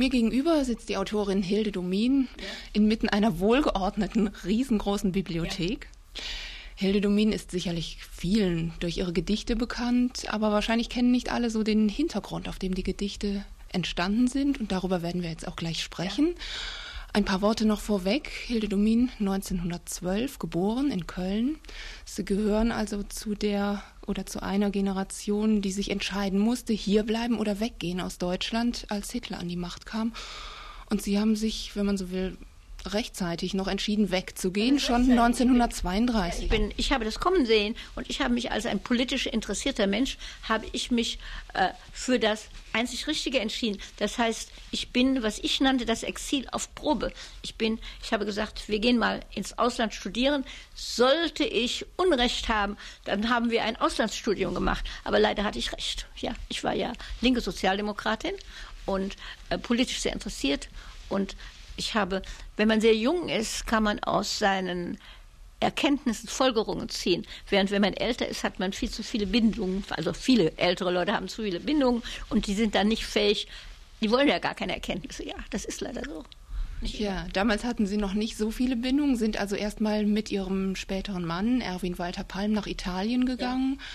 Mir gegenüber sitzt die Autorin Hilde Domin ja. inmitten einer wohlgeordneten, riesengroßen Bibliothek. Ja. Hilde Domin ist sicherlich vielen durch ihre Gedichte bekannt, aber wahrscheinlich kennen nicht alle so den Hintergrund, auf dem die Gedichte entstanden sind. Und darüber werden wir jetzt auch gleich sprechen. Ja. Ein paar Worte noch vorweg. Hilde Domin, 1912, geboren in Köln. Sie gehören also zu der oder zu einer Generation, die sich entscheiden musste, hierbleiben oder weggehen aus Deutschland, als Hitler an die Macht kam. Und sie haben sich, wenn man so will, rechtzeitig noch entschieden wegzugehen, schon 1932. Ich, bin, ich habe das kommen sehen und ich habe mich als ein politisch interessierter Mensch, habe ich mich äh, für das einzig Richtige entschieden. Das heißt, ich bin, was ich nannte, das Exil auf Probe. Ich bin, ich habe gesagt, wir gehen mal ins Ausland studieren. Sollte ich Unrecht haben, dann haben wir ein Auslandsstudium gemacht. Aber leider hatte ich recht. Ja, ich war ja linke Sozialdemokratin und äh, politisch sehr interessiert und ich habe, wenn man sehr jung ist, kann man aus seinen Erkenntnissen Folgerungen ziehen. Während wenn man älter ist, hat man viel zu viele Bindungen. Also viele ältere Leute haben zu viele Bindungen und die sind dann nicht fähig. Die wollen ja gar keine Erkenntnisse. Ja, das ist leider so. Ja, damals hatten Sie noch nicht so viele Bindungen, sind also erstmal mit Ihrem späteren Mann, Erwin Walter Palm, nach Italien gegangen. Ja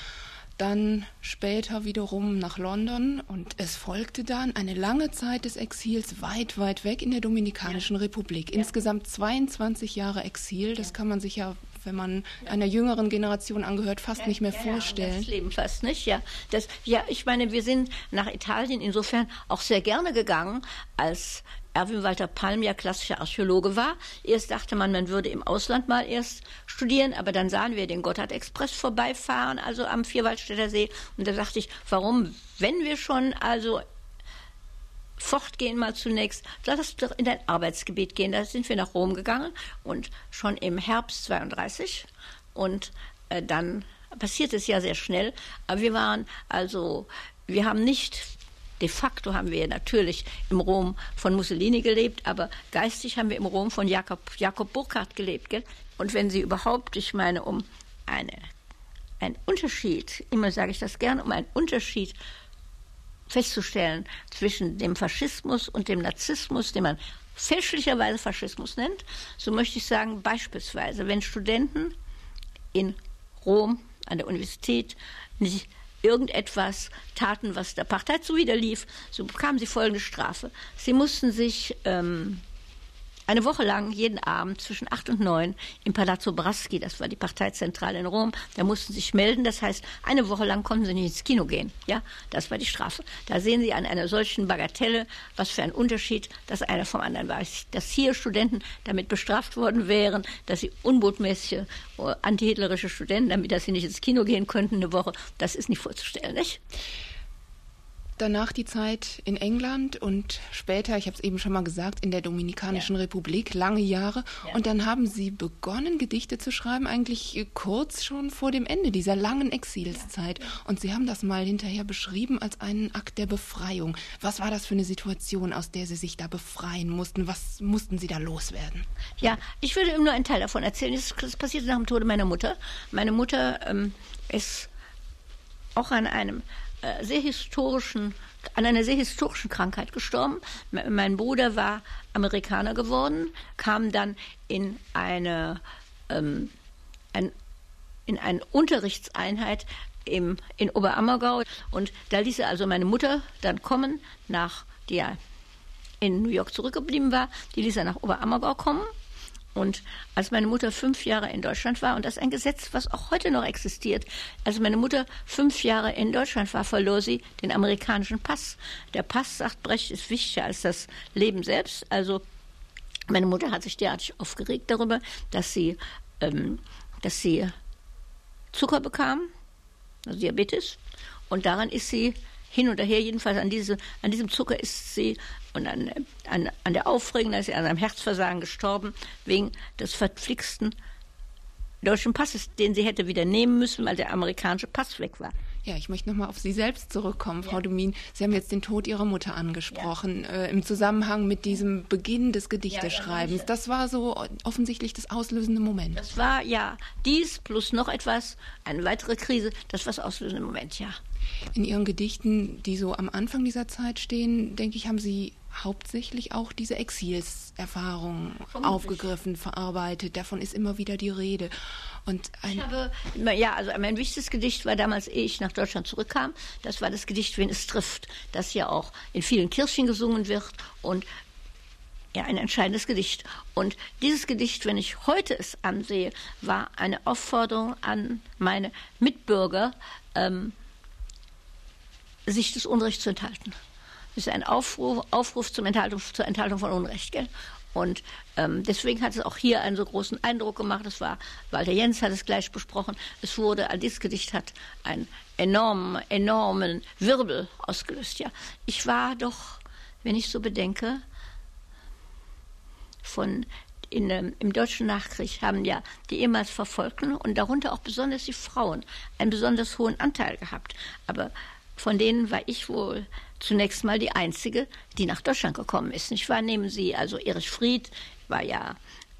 dann später wiederum nach London und es folgte dann eine lange Zeit des Exils weit, weit weg in der Dominikanischen ja. Republik. Ja. Insgesamt 22 Jahre Exil, das kann man sich ja wenn man einer jüngeren Generation angehört, fast ja, nicht mehr ja, vorstellen. Das Leben fast nicht, ja. Das, ja, ich meine, wir sind nach Italien insofern auch sehr gerne gegangen, als Erwin Walter Palm ja klassischer Archäologe war. Erst dachte man, man würde im Ausland mal erst studieren, aber dann sahen wir den Gotthard-Express vorbeifahren, also am Vierwaldstätter See. Und da dachte ich, warum, wenn wir schon also fortgehen mal zunächst, lass doch in dein Arbeitsgebiet gehen. Da sind wir nach Rom gegangen und schon im Herbst 32 und äh, dann passiert es ja sehr schnell. Aber wir waren also, wir haben nicht De facto haben wir natürlich im Rom von Mussolini gelebt, aber geistig haben wir im Rom von Jakob, Jakob Burckhardt gelebt. Gell? Und wenn Sie überhaupt, ich meine, um eine, einen Unterschied, immer sage ich das gerne, um einen Unterschied festzustellen zwischen dem Faschismus und dem Narzissmus, den man fälschlicherweise Faschismus nennt, so möchte ich sagen, beispielsweise, wenn Studenten in Rom an der Universität nicht irgendetwas taten, was der Partei zuwiderlief, so bekamen sie folgende Strafe. Sie mussten sich ähm, eine Woche lang jeden Abend zwischen acht und neun im Palazzo Braschi, das war die Parteizentrale in Rom, da mussten sie sich melden. Das heißt, eine Woche lang konnten sie nicht ins Kino gehen. Ja, das war die Strafe. Da sehen Sie an einer solchen Bagatelle, was für ein Unterschied das eine vom anderen war. Dass hier Studenten damit bestraft worden wären, dass sie unbotmäßige, äh, antihitlerische Studenten, damit dass sie nicht ins Kino gehen könnten eine Woche, das ist nicht vorzustellen, nicht? Danach die Zeit in England und später, ich habe es eben schon mal gesagt, in der Dominikanischen ja. Republik, lange Jahre. Ja. Und dann haben Sie begonnen, Gedichte zu schreiben, eigentlich kurz schon vor dem Ende dieser langen Exilszeit. Ja. Und Sie haben das mal hinterher beschrieben als einen Akt der Befreiung. Was war das für eine Situation, aus der Sie sich da befreien mussten? Was mussten Sie da loswerden? Ja, ich würde Ihnen nur einen Teil davon erzählen. Das passierte nach dem Tode meiner Mutter. Meine Mutter ähm, ist auch an einem äh, sehr historischen, an einer sehr historischen Krankheit gestorben. Mein Bruder war Amerikaner geworden, kam dann in eine, ähm, ein, in eine Unterrichtseinheit im, in Oberammergau und da ließ er also meine Mutter dann kommen, nach die ja in New York zurückgeblieben war, die ließ er nach Oberammergau kommen und als meine Mutter fünf Jahre in Deutschland war, und das ist ein Gesetz, was auch heute noch existiert, als meine Mutter fünf Jahre in Deutschland war, verlor sie den amerikanischen Pass. Der Pass, sagt Brecht, ist wichtiger als das Leben selbst. Also meine Mutter hat sich derartig aufgeregt darüber, dass sie, ähm, dass sie Zucker bekam, also Diabetes, und daran ist sie hin und her, jedenfalls an, diese, an diesem Zucker ist sie und an, an, an der Aufregung, da ist sie an einem Herzversagen gestorben, wegen des verflixten deutschen Passes, den sie hätte wieder nehmen müssen, weil der amerikanische Pass weg war. Ja, ich möchte nochmal auf Sie selbst zurückkommen, Frau ja. Domin. Sie haben jetzt den Tod Ihrer Mutter angesprochen, ja. äh, im Zusammenhang mit diesem Beginn des Gedichteschreibens. Ja, das war so offensichtlich das auslösende Moment. Das war, ja, dies plus noch etwas, eine weitere Krise, das war das auslösende Moment, ja. In Ihren Gedichten, die so am Anfang dieser Zeit stehen, denke ich, haben Sie hauptsächlich auch diese Exilserfahrung aufgegriffen, verarbeitet. Davon ist immer wieder die Rede. Und ich habe, ja, also mein wichtigstes Gedicht war damals, ehe ich nach Deutschland zurückkam. Das war das Gedicht, wen es trifft, das ja auch in vielen Kirchen gesungen wird und ja, ein entscheidendes Gedicht. Und dieses Gedicht, wenn ich heute es ansehe, war eine Aufforderung an meine Mitbürger, ähm, sich des Unrechts zu enthalten. Es ist ein Aufruf, Aufruf zum Enthaltung, zur Enthaltung von Unrecht. Gell? Und ähm, deswegen hat es auch hier einen so großen Eindruck gemacht. Es war, Walter Jens hat es gleich besprochen. Es wurde, dieses Gedicht hat einen enormen, enormen Wirbel ausgelöst. Ja, ich war doch, wenn ich so bedenke, von in, ähm, im deutschen Nachkrieg haben ja die ehemals Verfolgten und darunter auch besonders die Frauen einen besonders hohen Anteil gehabt. Aber von denen war ich wohl zunächst mal die Einzige, die nach Deutschland gekommen ist. Ich war, nehmen Sie, also Erich Fried war ja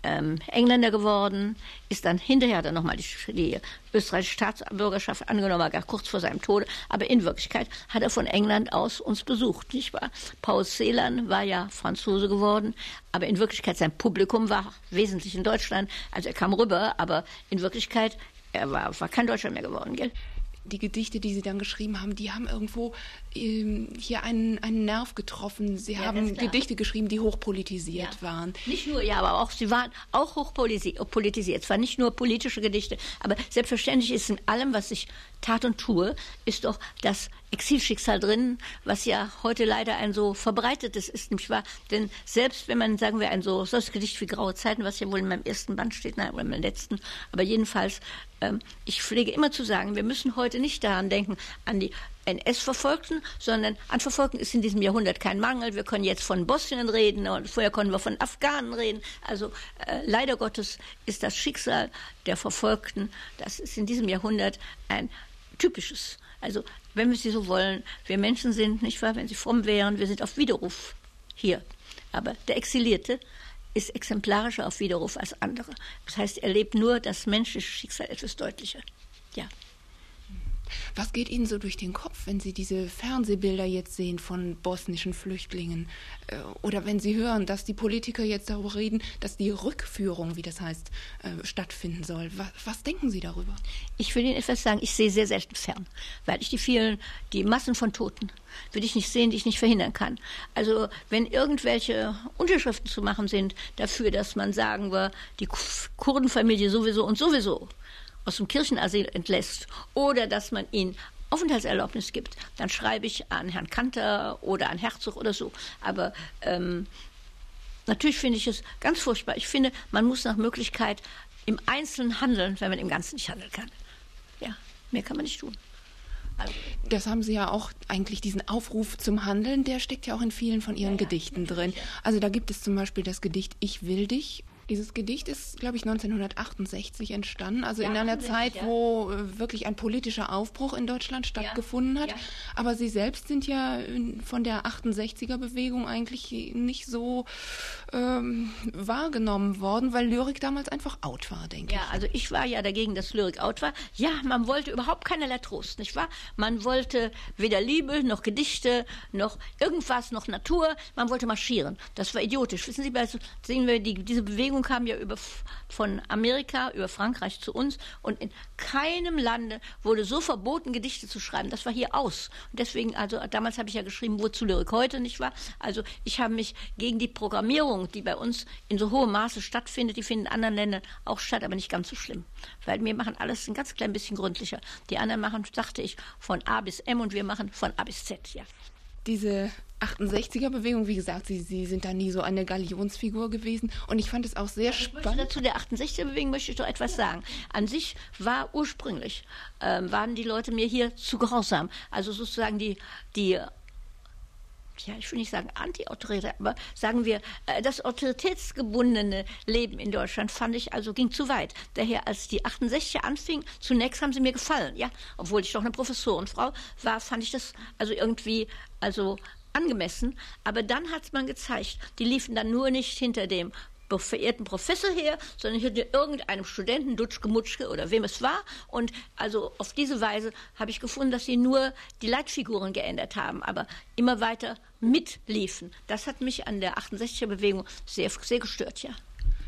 ähm, Engländer geworden, ist dann hinterher dann nochmal die, die österreichische Staatsbürgerschaft angenommen, gar kurz vor seinem Tode. Aber in Wirklichkeit hat er von England aus uns besucht, nicht wahr? Paul Celan war ja Franzose geworden, aber in Wirklichkeit sein Publikum war wesentlich in Deutschland. Also er kam rüber, aber in Wirklichkeit er war, war kein Deutscher mehr geworden, gell? Die Gedichte, die Sie dann geschrieben haben, die haben irgendwo hier einen, einen Nerv getroffen. Sie ja, haben Gedichte geschrieben, die hochpolitisiert ja. waren. Nicht nur, ja, aber auch sie waren auch hochpolitisiert. Es waren nicht nur politische Gedichte, aber selbstverständlich ist in allem, was ich tat und tue, ist doch das Exilschicksal drin, was ja heute leider ein so verbreitetes ist, nicht wahr? Denn selbst wenn man, sagen wir, ein so solches Gedicht wie Graue Zeiten, was ja wohl in meinem ersten Band steht, nein, oder in meinem letzten, aber jedenfalls, ähm, ich pflege immer zu sagen, wir müssen heute nicht daran denken, an die NS-Verfolgten, sondern an Verfolgten ist in diesem Jahrhundert kein Mangel. Wir können jetzt von Bosnien reden und vorher konnten wir von Afghanen reden. Also äh, leider Gottes ist das Schicksal der Verfolgten, das ist in diesem Jahrhundert ein typisches. Also wenn wir sie so wollen, wir Menschen sind, nicht wahr, wenn sie fromm wären, wir sind auf Widerruf hier. Aber der Exilierte ist exemplarischer auf Widerruf als andere. Das heißt, er lebt nur das menschliche Schicksal etwas deutlicher. Ja. Was geht Ihnen so durch den Kopf, wenn Sie diese Fernsehbilder jetzt sehen von bosnischen Flüchtlingen? Äh, oder wenn Sie hören, dass die Politiker jetzt darüber reden, dass die Rückführung, wie das heißt, äh, stattfinden soll? Was, was denken Sie darüber? Ich will Ihnen etwas sagen. Ich sehe sehr selten fern, weil ich die vielen, die Massen von Toten, würde ich nicht sehen, die ich nicht verhindern kann. Also wenn irgendwelche Unterschriften zu machen sind dafür, dass man sagen wir, die Kurdenfamilie sowieso und sowieso aus dem Kirchenasyl entlässt oder dass man ihnen Aufenthaltserlaubnis gibt, dann schreibe ich an Herrn Kanter oder an Herzog oder so. Aber ähm, natürlich finde ich es ganz furchtbar. Ich finde, man muss nach Möglichkeit im Einzelnen handeln, wenn man im Ganzen nicht handeln kann. Ja, mehr kann man nicht tun. Also, das haben Sie ja auch eigentlich diesen Aufruf zum Handeln, der steckt ja auch in vielen von Ihren ja, Gedichten drin. Also da gibt es zum Beispiel das Gedicht Ich will dich dieses Gedicht ist, glaube ich, 1968 entstanden, also ja, in einer Zeit, ja. wo äh, wirklich ein politischer Aufbruch in Deutschland stattgefunden hat. Aber Sie selbst sind ja von der 68er-Bewegung eigentlich nicht so ähm, wahrgenommen worden, weil Lyrik damals einfach out war, denke ich. Ja, also ich war ja dagegen, dass Lyrik out war. Ja, man wollte überhaupt keinerlei Trost, nicht wahr? Man wollte weder Liebe, noch Gedichte, noch irgendwas, noch Natur. Man wollte marschieren. Das war idiotisch. Wissen Sie, sehen wir die, diese Bewegung Bewegung kam ja über, von Amerika über Frankreich zu uns und in keinem Lande wurde so verboten, Gedichte zu schreiben. Das war hier aus. Und deswegen, also damals habe ich ja geschrieben, wozu Lyrik heute nicht war. Also ich habe mich gegen die Programmierung, die bei uns in so hohem Maße stattfindet, die finden in anderen Ländern auch statt, aber nicht ganz so schlimm. Weil wir machen alles ein ganz klein bisschen gründlicher. Die anderen machen, dachte ich, von A bis M und wir machen von A bis Z, ja. Diese 68er-Bewegung, wie gesagt, sie, sie sind da nie so eine Galionsfigur gewesen. Und ich fand es auch sehr ich spannend. Dazu der 68er-Bewegung möchte ich doch etwas sagen. An sich war ursprünglich, ähm, waren die Leute mir hier zu grausam. Also sozusagen die, die ja, ich will nicht sagen anti-autoritär, aber sagen wir, äh, das autoritätsgebundene Leben in Deutschland fand ich also ging zu weit. Daher, als die 68er anfing, zunächst haben sie mir gefallen, ja, obwohl ich doch eine Professorenfrau war, fand ich das also irgendwie, also angemessen. Aber dann hat man gezeigt, die liefen dann nur nicht hinter dem verehrten Professor her, sondern hinter irgendeinem Studenten, Dutschke, Mutschke oder wem es war. Und also auf diese Weise habe ich gefunden, dass sie nur die Leitfiguren geändert haben, aber immer weiter mitliefen. Das hat mich an der 68er-Bewegung sehr, sehr gestört, ja.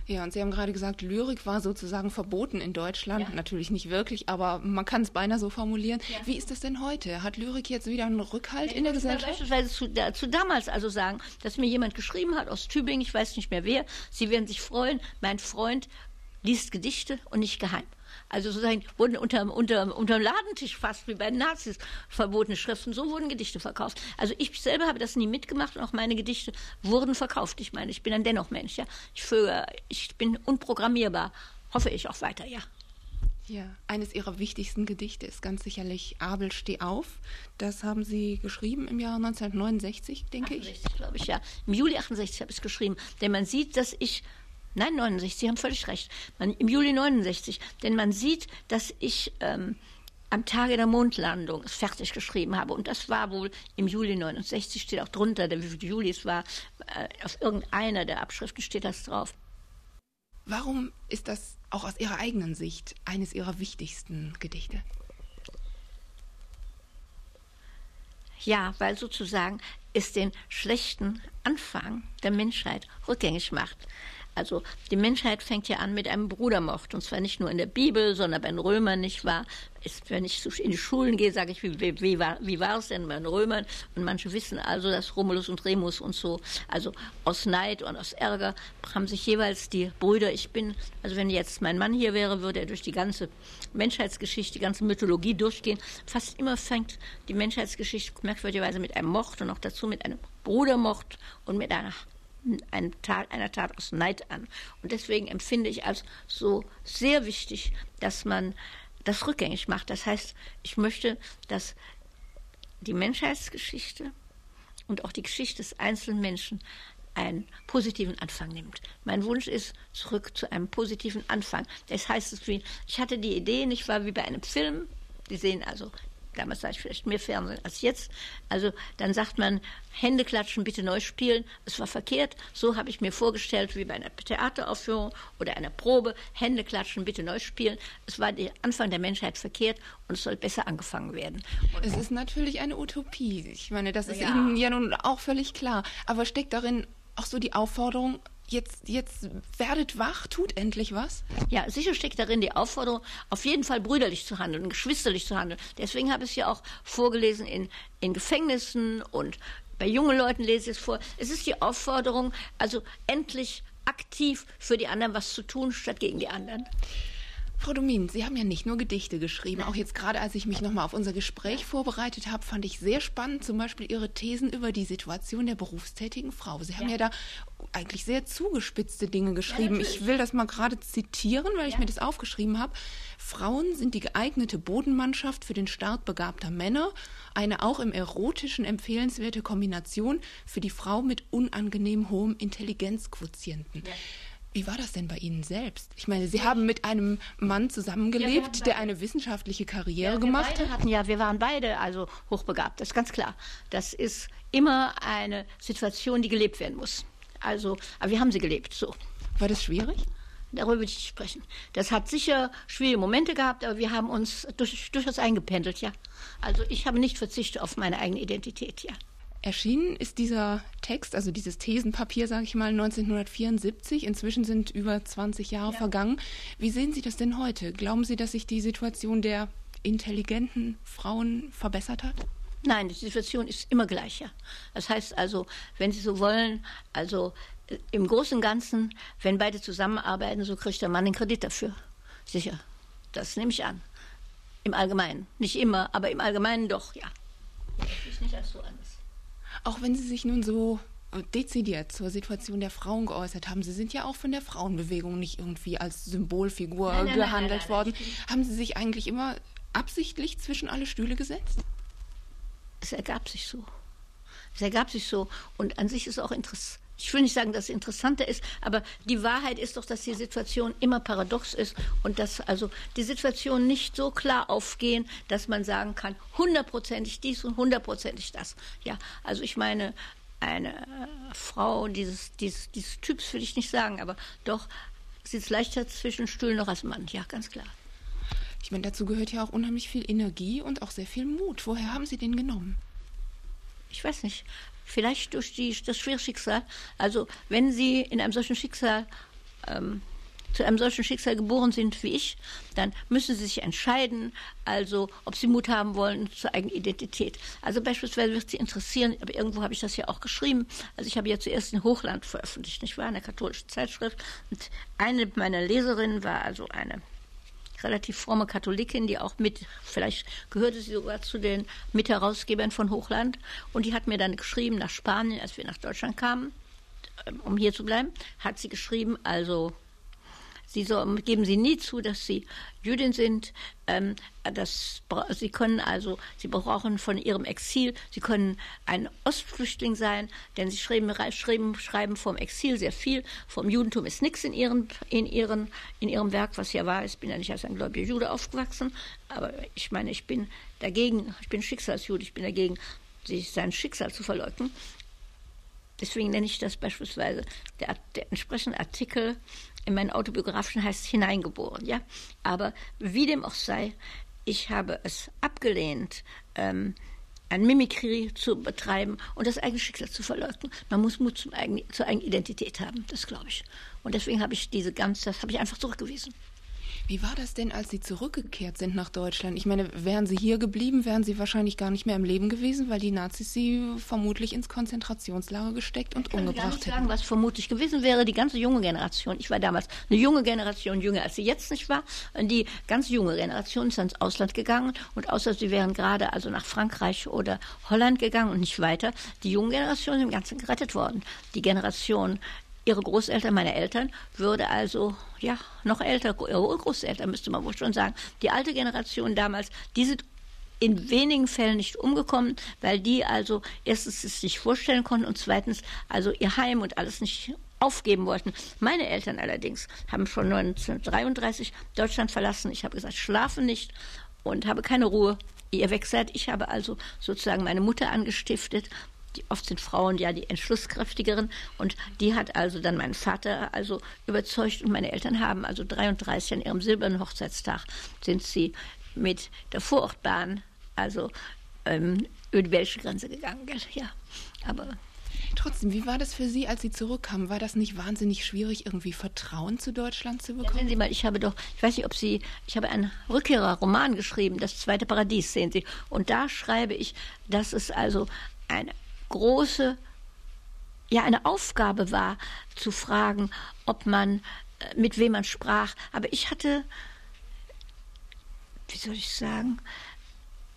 Ja, und Sie haben gerade gesagt, Lyrik war sozusagen verboten in Deutschland. Ja. Natürlich nicht wirklich, aber man kann es beinahe so formulieren. Ja. Wie ist das denn heute? Hat Lyrik jetzt wieder einen Rückhalt ja, in der Gesellschaft? Beispielsweise zu, da, zu damals also sagen, dass mir jemand geschrieben hat aus Tübingen, ich weiß nicht mehr wer, Sie werden sich freuen, mein Freund liest Gedichte und nicht geheim. Also sozusagen wurden unter, unter, unter dem Ladentisch fast wie bei den Nazis verbotene Schriften, so wurden Gedichte verkauft. Also ich selber habe das nie mitgemacht und auch meine Gedichte wurden verkauft. Ich meine, ich bin ein dennoch Mensch, ja. Ich, für, ich bin unprogrammierbar, hoffe ich auch weiter, ja. Ja, eines Ihrer wichtigsten Gedichte ist ganz sicherlich Abel, steh auf. Das haben Sie geschrieben im Jahr 1969, denke 68, ich. glaube ich, ja. Im Juli 68 habe ich es geschrieben. Denn man sieht, dass ich Nein, 69, Sie haben völlig recht. Man, Im Juli 69. Denn man sieht, dass ich ähm, am Tage der Mondlandung es fertig geschrieben habe. Und das war wohl im Juli 69, steht auch drunter, wie viel Juli es war. Äh, auf irgendeiner der Abschriften steht das drauf. Warum ist das auch aus Ihrer eigenen Sicht eines Ihrer wichtigsten Gedichte? Ja, weil sozusagen es den schlechten Anfang der Menschheit rückgängig macht. Also die Menschheit fängt ja an mit einem Brudermord. Und zwar nicht nur in der Bibel, sondern bei den Römern, nicht wahr? Ist, wenn ich in die Schulen gehe, sage ich, wie, wie, wie, war, wie war es denn bei den Römern? Und manche wissen also, dass Romulus und Remus und so, also aus Neid und aus Ärger, haben sich jeweils die Brüder, ich bin, also wenn jetzt mein Mann hier wäre, würde er durch die ganze Menschheitsgeschichte, die ganze Mythologie durchgehen. Fast immer fängt die Menschheitsgeschichte merkwürdigerweise mit einem Mord und auch dazu mit einem Brudermord und mit einer eine Tat, einer Tat aus Neid an. Und deswegen empfinde ich als so sehr wichtig, dass man das rückgängig macht. Das heißt, ich möchte, dass die Menschheitsgeschichte und auch die Geschichte des einzelnen Menschen einen positiven Anfang nimmt. Mein Wunsch ist zurück zu einem positiven Anfang. Das heißt ich hatte die Idee, nicht wahr, wie bei einem Film. Die sehen also damals sah ich vielleicht mehr Fernsehen als jetzt. Also dann sagt man, Hände klatschen, bitte neu spielen. Es war verkehrt. So habe ich mir vorgestellt, wie bei einer Theateraufführung oder einer Probe. Hände klatschen, bitte neu spielen. Es war der Anfang der Menschheit verkehrt und es soll besser angefangen werden. Und es ist natürlich eine Utopie. Ich meine, das ist ja. Ihnen ja nun auch völlig klar. Aber steckt darin auch so die Aufforderung, jetzt, jetzt werdet wach, tut endlich was? Ja, sicher steckt darin die Aufforderung, auf jeden Fall brüderlich zu handeln, geschwisterlich zu handeln. Deswegen habe ich es ja auch vorgelesen in, in Gefängnissen und bei jungen Leuten lese ich es vor. Es ist die Aufforderung, also endlich aktiv für die anderen was zu tun, statt gegen die anderen. Frau Domin, Sie haben ja nicht nur Gedichte geschrieben. Auch jetzt gerade, als ich mich nochmal auf unser Gespräch vorbereitet habe, fand ich sehr spannend zum Beispiel Ihre Thesen über die Situation der berufstätigen Frau. Sie haben ja, ja da eigentlich sehr zugespitzte Dinge geschrieben. Ja, ich will das mal gerade zitieren, weil ja. ich mir das aufgeschrieben habe. Frauen sind die geeignete Bodenmannschaft für den Start begabter Männer, eine auch im erotischen empfehlenswerte Kombination für die Frau mit unangenehm hohem Intelligenzquotienten. Wie war das denn bei Ihnen selbst? Ich meine, Sie haben mit einem Mann zusammengelebt, ja, der eine wissenschaftliche Karriere ja, gemacht hat. Hatten, ja, wir waren beide also hochbegabt, das ist ganz klar. Das ist immer eine Situation, die gelebt werden muss. Also, aber wir haben sie gelebt, so. War das schwierig? Darüber will ich nicht sprechen. Das hat sicher schwierige Momente gehabt, aber wir haben uns durch, durchaus eingependelt, ja. Also ich habe nicht verzichtet auf meine eigene Identität, ja. Erschienen ist dieser Text, also dieses Thesenpapier, sage ich mal, 1974. Inzwischen sind über 20 Jahre ja. vergangen. Wie sehen Sie das denn heute? Glauben Sie, dass sich die Situation der intelligenten Frauen verbessert hat? Nein, die Situation ist immer gleicher. Das heißt also, wenn Sie so wollen, also äh, im Großen und Ganzen, wenn beide zusammenarbeiten, so kriegt der Mann den Kredit dafür. Sicher. Das nehme ich an. Im Allgemeinen. Nicht immer, aber im Allgemeinen doch, ja. Das ist nicht als so anders. Auch wenn Sie sich nun so dezidiert zur Situation der Frauen geäußert haben. Sie sind ja auch von der Frauenbewegung nicht irgendwie als Symbolfigur nein, nein, gehandelt nein, worden. Haben Sie sich eigentlich immer absichtlich zwischen alle Stühle gesetzt? Es ergab sich so. Es ergab sich so. Und an sich ist auch interessant. Ich will nicht sagen, dass es interessanter ist, aber die Wahrheit ist doch, dass die Situation immer paradox ist und dass also die Situationen nicht so klar aufgehen, dass man sagen kann, hundertprozentig dies und hundertprozentig das. Ja, also ich meine, eine äh, Frau dieses, dieses, dieses Typs, will ich nicht sagen, aber doch sitzt leichter zwischen Stühlen noch als Mann. Ja, ganz klar. Ich meine, dazu gehört ja auch unheimlich viel Energie und auch sehr viel Mut. Woher haben Sie den genommen? Ich weiß nicht. Vielleicht durch die, das schwere Schicksal. Also, wenn Sie in einem solchen Schicksal ähm, zu einem solchen Schicksal geboren sind wie ich, dann müssen sie sich entscheiden, also ob sie Mut haben wollen zur eigenen Identität. Also beispielsweise wird sie interessieren, aber irgendwo habe ich das ja auch geschrieben. Also ich habe ja zuerst in Hochland veröffentlicht, nicht wahr, eine katholische Zeitschrift. Und eine meiner Leserinnen war also eine relativ fromme Katholikin, die auch mit, vielleicht gehörte sie sogar zu den Mitherausgebern von Hochland. Und die hat mir dann geschrieben nach Spanien, als wir nach Deutschland kamen, um hier zu bleiben, hat sie geschrieben, also Sie so, geben Sie nie zu, dass Sie Jüdin sind. Ähm, das, Sie können also, Sie brauchen von Ihrem Exil, Sie können ein Ostflüchtling sein, denn Sie schreiben, schreiben, schreiben vom Exil sehr viel. Vom Judentum ist nichts in, ihren, in, ihren, in Ihrem Werk, was ja war. Ich bin ja nicht als ein gläubiger Jude aufgewachsen, aber ich meine, ich bin dagegen, ich bin Schicksalsjude, ich bin dagegen, sich sein Schicksal zu verleugnen. Deswegen nenne ich das beispielsweise der, der entsprechende Artikel in meinen autobiografischen heißt hineingeboren, ja. Aber wie dem auch sei, ich habe es abgelehnt, ähm, ein Mimikry zu betreiben und das eigene Schicksal zu verleugnen. Man muss Mut zum eigenen, zur eigenen Identität haben, das glaube ich. Und deswegen habe ich diese ganze, das habe ich einfach zurückgewiesen. Wie war das denn, als Sie zurückgekehrt sind nach Deutschland? Ich meine, wären Sie hier geblieben, wären Sie wahrscheinlich gar nicht mehr im Leben gewesen, weil die Nazis Sie vermutlich ins Konzentrationslager gesteckt und ich umgebracht hätten. Ich kann nicht sagen, was vermutlich gewesen wäre. Die ganze junge Generation, ich war damals eine junge Generation, jünger als sie jetzt nicht war, die ganz junge Generation ist ins Ausland gegangen und außer sie wären gerade also nach Frankreich oder Holland gegangen und nicht weiter. Die junge Generation ist im Ganzen gerettet worden. Die Generation ihre Großeltern, meine Eltern, würde also, ja, noch älter, ihre Urgroßeltern müsste man wohl schon sagen. Die alte Generation damals, die sind in wenigen Fällen nicht umgekommen, weil die also erstens es sich vorstellen konnten und zweitens also ihr Heim und alles nicht aufgeben wollten. Meine Eltern allerdings haben schon 1933 Deutschland verlassen. Ich habe gesagt, schlafen nicht und habe keine Ruhe. Ihr weg seid. Ich habe also sozusagen meine Mutter angestiftet die, oft sind Frauen ja die entschlusskräftigeren und die hat also dann meinen Vater also überzeugt und meine Eltern haben also 33 an ihrem silbernen Hochzeitstag sind sie mit der Vorortbahn also ähm, über die belgische Grenze gegangen. Ja, aber Trotzdem, wie war das für Sie, als Sie zurückkamen? War das nicht wahnsinnig schwierig, irgendwie Vertrauen zu Deutschland zu bekommen? Ja, sehen Sie mal, ich habe doch, ich weiß nicht, ob Sie, ich habe einen Rückkehrerroman geschrieben, das zweite Paradies, sehen Sie. Und da schreibe ich, dass es also eine große, ja, eine Aufgabe war, zu fragen, ob man, äh, mit wem man sprach. Aber ich hatte, wie soll ich sagen,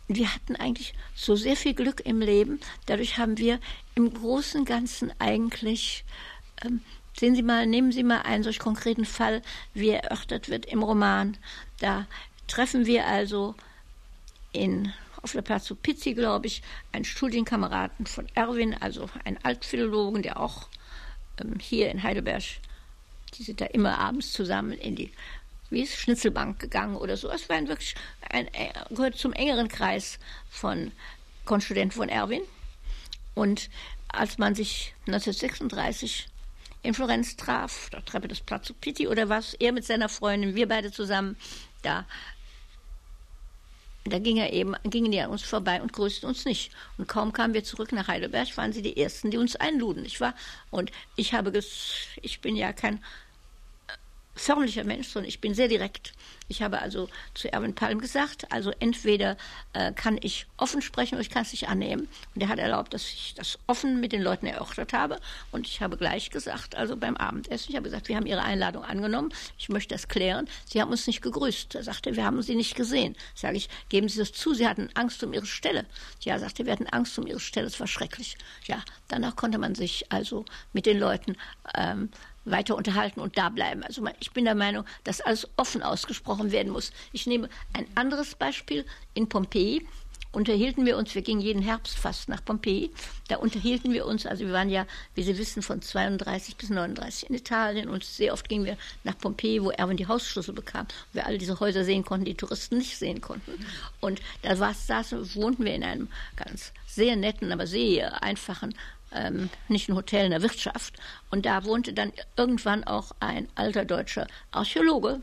wir hatten eigentlich so sehr viel Glück im Leben. Dadurch haben wir im Großen und Ganzen eigentlich, ähm, sehen Sie mal, nehmen Sie mal einen solch konkreten Fall, wie er erörtert wird im Roman. Da treffen wir also in auf der Palazzo Pizzi, glaube ich, einen Studienkameraden von Erwin, also ein Altphilologen, der auch ähm, hier in Heidelberg, die sind da immer abends zusammen in die wie ist Schnitzelbank gegangen oder so. Es war ein wirklich ein, äh, gehört zum engeren Kreis von Konstudenten von Erwin. Und als man sich 1936 in Florenz traf, da Treppe des Palazzo Pitti oder was, er mit seiner Freundin, wir beide zusammen, da da ging er eben, gingen die an uns vorbei und grüßten uns nicht. Und kaum kamen wir zurück nach Heidelberg, waren sie die Ersten, die uns einluden, nicht wahr? Und ich habe, ich bin ja kein förmlicher Mensch, sondern ich bin sehr direkt. Ich habe also zu Erwin Palm gesagt, also entweder äh, kann ich offen sprechen oder ich kann es nicht annehmen. Und er hat erlaubt, dass ich das offen mit den Leuten erörtert habe. Und ich habe gleich gesagt, also beim Abendessen, ich habe gesagt, wir haben Ihre Einladung angenommen, ich möchte das klären. Sie haben uns nicht gegrüßt. Er sagte, wir haben Sie nicht gesehen. Sage ich, geben Sie das zu, Sie hatten Angst um Ihre Stelle. Ja, sagte, wir hatten Angst um Ihre Stelle, es war schrecklich. Ja, danach konnte man sich also mit den Leuten ähm, weiter unterhalten und da bleiben. Also ich bin der Meinung, dass alles offen ausgesprochen werden muss. Ich nehme ein anderes Beispiel. In Pompeji unterhielten wir uns, wir gingen jeden Herbst fast nach Pompeji, da unterhielten wir uns, also wir waren ja, wie Sie wissen, von 32 bis 39 in Italien und sehr oft gingen wir nach Pompeji, wo Erwin die Hausschlüssel bekam, wo wir alle diese Häuser sehen konnten, die Touristen nicht sehen konnten. Und da saßen, wohnten wir in einem ganz sehr netten, aber sehr einfachen ähm, nicht ein Hotel, eine Wirtschaft. Und da wohnte dann irgendwann auch ein alter deutscher Archäologe.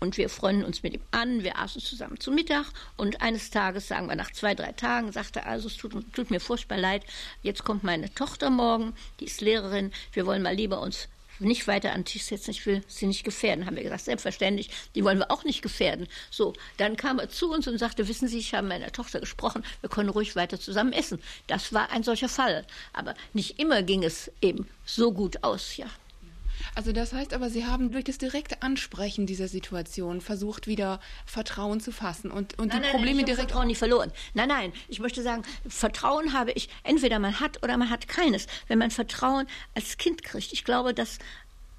Und wir freunden uns mit ihm an, wir aßen zusammen zu Mittag und eines Tages, sagen wir nach zwei, drei Tagen, sagte er, also es tut, tut mir furchtbar leid, jetzt kommt meine Tochter morgen, die ist Lehrerin, wir wollen mal lieber uns nicht weiter an den Tisch setzen, ich will sie nicht gefährden. Haben wir gesagt, selbstverständlich, die wollen wir auch nicht gefährden. So, dann kam er zu uns und sagte, wissen Sie, ich habe mit meiner Tochter gesprochen, wir können ruhig weiter zusammen essen. Das war ein solcher Fall. Aber nicht immer ging es eben so gut aus, ja. Also das heißt aber, Sie haben durch das direkte Ansprechen dieser Situation versucht, wieder Vertrauen zu fassen und, und nein, die nein, Probleme nein, ich direkt. Vertrauen nicht verloren. Nein, nein, ich möchte sagen, Vertrauen habe ich, entweder man hat oder man hat keines. Wenn man Vertrauen als Kind kriegt, ich glaube, dass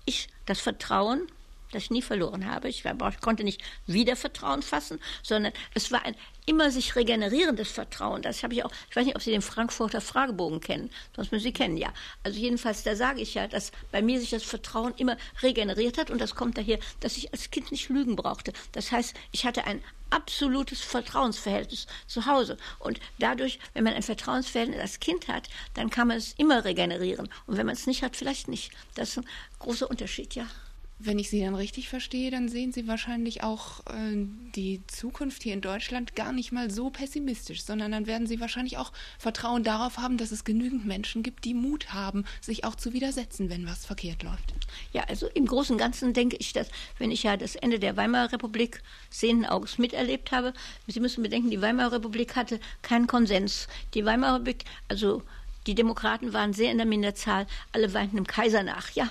ich das Vertrauen das ich nie verloren habe. Ich, konnte nicht wieder Vertrauen fassen, sondern es war ein immer sich regenerierendes Vertrauen. Das habe ich auch, ich weiß nicht, ob Sie den Frankfurter Fragebogen kennen, sonst müssen Sie kennen, ja. Also jedenfalls, da sage ich ja, dass bei mir sich das Vertrauen immer regeneriert hat und das kommt daher, dass ich als Kind nicht lügen brauchte. Das heißt, ich hatte ein absolutes Vertrauensverhältnis zu Hause. Und dadurch, wenn man ein Vertrauensverhältnis als Kind hat, dann kann man es immer regenerieren. Und wenn man es nicht hat, vielleicht nicht. Das ist ein großer Unterschied, ja. Wenn ich Sie dann richtig verstehe, dann sehen Sie wahrscheinlich auch äh, die Zukunft hier in Deutschland gar nicht mal so pessimistisch, sondern dann werden Sie wahrscheinlich auch Vertrauen darauf haben, dass es genügend Menschen gibt, die Mut haben, sich auch zu widersetzen, wenn was verkehrt läuft. Ja, also im Großen und Ganzen denke ich, dass, wenn ich ja das Ende der Weimarer Republik sehenden Auges miterlebt habe, Sie müssen bedenken, die Weimarer Republik hatte keinen Konsens. Die Weimarer Republik, also die Demokraten waren sehr in der Minderzahl, alle weinten dem Kaiser nach, ja.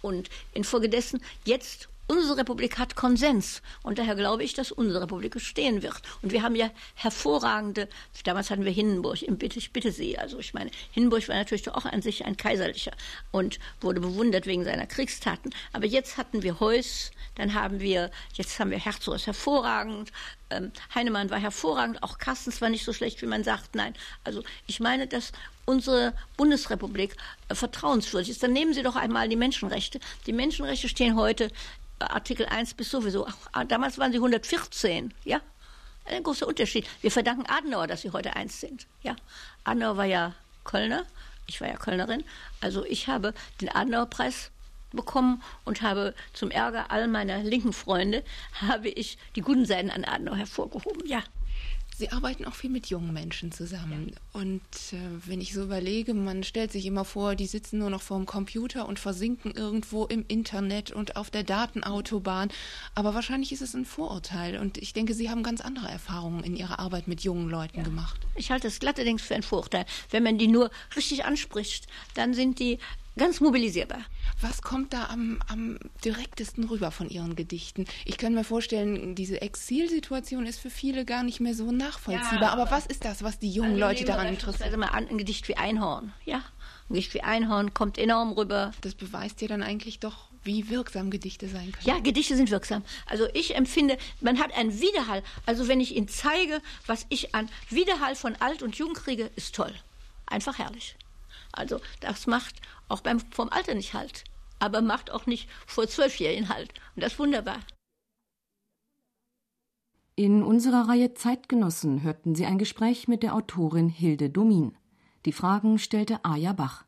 Und infolgedessen jetzt unsere Republik hat Konsens und daher glaube ich, dass unsere Republik bestehen wird. Und wir haben ja hervorragende, damals hatten wir Hindenburg ich bitte Sie, also ich meine, Hindenburg war natürlich auch an sich ein kaiserlicher und wurde bewundert wegen seiner Kriegstaten. Aber jetzt hatten wir Heuss, dann haben wir, jetzt haben wir Herzog ist hervorragend, ähm, Heinemann war hervorragend, auch Carstens war nicht so schlecht, wie man sagt. Nein, also ich meine, dass unsere Bundesrepublik äh, vertrauenswürdig ist. Dann nehmen Sie doch einmal die Menschenrechte. Die Menschenrechte stehen heute Artikel 1 bis sowieso. Ach, damals waren sie 114, ja? Ein großer Unterschied. Wir verdanken Adenauer, dass sie heute eins sind. Ja, Adenauer war ja Kölner, ich war ja Kölnerin. Also ich habe den Adenauerpreis bekommen und habe zum Ärger all meiner linken Freunde habe ich die guten Seiten an Adenauer hervorgehoben. Ja. Sie arbeiten auch viel mit jungen Menschen zusammen. Ja. Und äh, wenn ich so überlege, man stellt sich immer vor, die sitzen nur noch vor dem Computer und versinken irgendwo im Internet und auf der Datenautobahn. Aber wahrscheinlich ist es ein Vorurteil. Und ich denke, Sie haben ganz andere Erfahrungen in Ihrer Arbeit mit jungen Leuten ja. gemacht. Ich halte es glatterdings für ein Vorurteil. Wenn man die nur richtig anspricht, dann sind die ganz mobilisierbar. Was kommt da am, am direktesten rüber von Ihren Gedichten? Ich kann mir vorstellen, diese Exilsituation ist für viele gar nicht mehr so nachvollziehbar. Ja, aber, aber was ist das, was die jungen also Leute daran interessiert? Also mal an, ein Gedicht wie Einhorn, ja? Ein Gedicht wie Einhorn kommt enorm rüber. Das beweist ja dann eigentlich doch, wie wirksam Gedichte sein können. Ja, Gedichte sind wirksam. Also ich empfinde, man hat einen Widerhall. Also wenn ich Ihnen zeige, was ich an Widerhall von Alt und Jung kriege, ist toll. Einfach herrlich. Also das macht auch beim, vom Alter nicht halt, aber macht auch nicht vor Zwölfjährigen halt. Und das ist wunderbar. In unserer Reihe Zeitgenossen hörten Sie ein Gespräch mit der Autorin Hilde Domin. Die Fragen stellte Aja Bach.